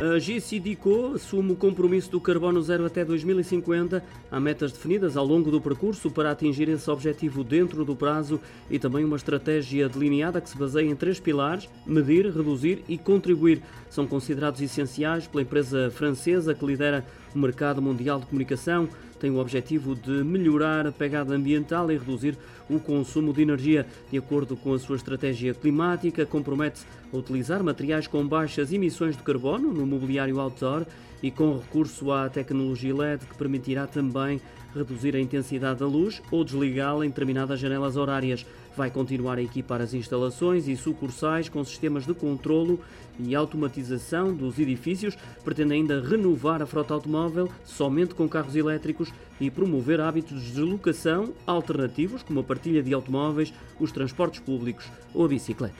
A GCDCO assume o compromisso do carbono zero até 2050. Há metas definidas ao longo do percurso para atingir esse objetivo dentro do prazo e também uma estratégia delineada que se baseia em três pilares: medir, reduzir e contribuir. São considerados essenciais pela empresa francesa que lidera o mercado mundial de comunicação. Tem o objetivo de melhorar a pegada ambiental e reduzir o consumo de energia. De acordo com a sua estratégia climática, compromete-se a utilizar materiais com baixas emissões de carbono no mobiliário outdoor e com recurso à tecnologia LED que permitirá também reduzir a intensidade da luz ou desligá-la em determinadas janelas horárias. Vai continuar a equipar as instalações e sucursais com sistemas de controlo e automatização dos edifícios. Pretende ainda renovar a frota automóvel somente com carros elétricos e promover hábitos de deslocação alternativos, como a partilha de automóveis, os transportes públicos ou a bicicleta.